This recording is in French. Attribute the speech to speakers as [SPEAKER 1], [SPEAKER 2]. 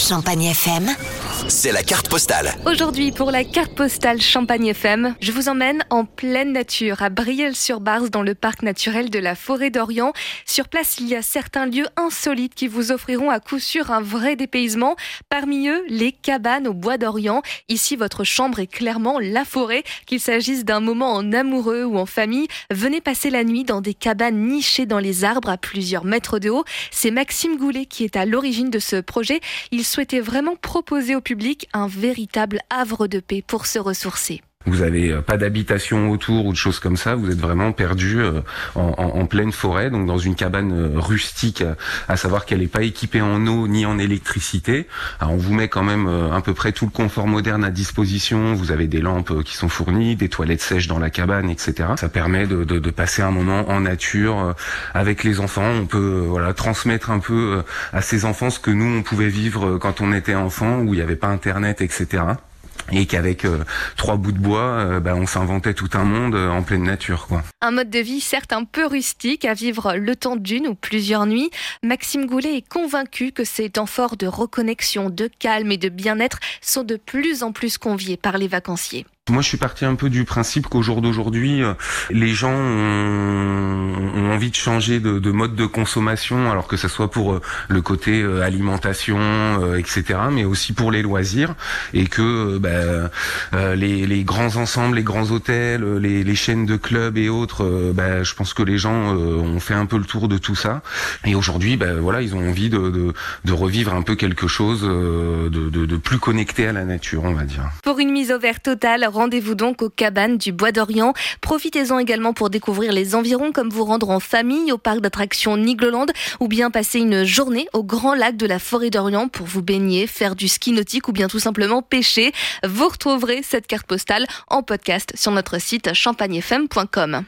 [SPEAKER 1] Champagne FM.
[SPEAKER 2] C'est la carte postale.
[SPEAKER 3] Aujourd'hui, pour la carte postale Champagne FM, je vous emmène en pleine nature, à Brielle-sur-Barse, dans le parc naturel de la forêt d'Orient. Sur place, il y a certains lieux insolites qui vous offriront à coup sûr un vrai dépaysement. Parmi eux, les cabanes au bois d'Orient. Ici, votre chambre est clairement la forêt. Qu'il s'agisse d'un moment en amoureux ou en famille, venez passer la nuit dans des cabanes nichées dans les arbres à plusieurs mètres de haut. C'est Maxime Goulet qui est à l'origine de ce projet. Il souhaitait vraiment proposer au un véritable havre de paix pour se ressourcer.
[SPEAKER 4] Vous avez euh, pas d'habitation autour ou de choses comme ça, vous êtes vraiment perdu euh, en, en, en, pleine forêt, donc dans une cabane euh, rustique, à savoir qu'elle n'est pas équipée en eau ni en électricité. Alors on vous met quand même à peu près tout le confort moderne à disposition. Vous avez des lampes qui sont fournies, des toilettes sèches dans la cabane, etc. Ça permet de, de, de passer un moment en nature avec les enfants. On peut voilà transmettre un peu à ces enfants ce que nous on pouvait vivre quand on était enfant, où il n'y avait pas internet, etc et qu'avec euh, trois bouts de bois, euh, bah, on s'inventait tout un monde euh, en pleine nature. Quoi.
[SPEAKER 3] Un mode de vie certes un peu rustique, à vivre le temps d'une ou plusieurs nuits. Maxime Goulet est convaincu que ces temps forts de reconnexion, de calme et de bien-être sont de plus en plus conviés par les vacanciers.
[SPEAKER 4] Moi, je suis parti un peu du principe qu'au jour d'aujourd'hui, les gens ont, de changer de, de, mode de consommation, alors que ce soit pour le côté alimentation, etc., mais aussi pour les loisirs, et que bah, les, grands ensembles, les grands hôtels, les, chaînes de clubs et autres, bah, je pense que les gens ont fait un peu le tour de tout ça, et aujourd'hui, bah, voilà, ils ont envie de, revivre un peu quelque chose de, de plus connecté à la nature, on va dire.
[SPEAKER 3] Pour une mise au vert totale, Rendez-vous donc aux cabanes du Bois d'Orient. Profitez-en également pour découvrir les environs, comme vous rendre en au parc d'attractions Nigloland ou bien passer une journée au grand lac de la forêt d'Orient pour vous baigner, faire du ski nautique ou bien tout simplement pêcher. Vous retrouverez cette carte postale en podcast sur notre site champagnefm.com.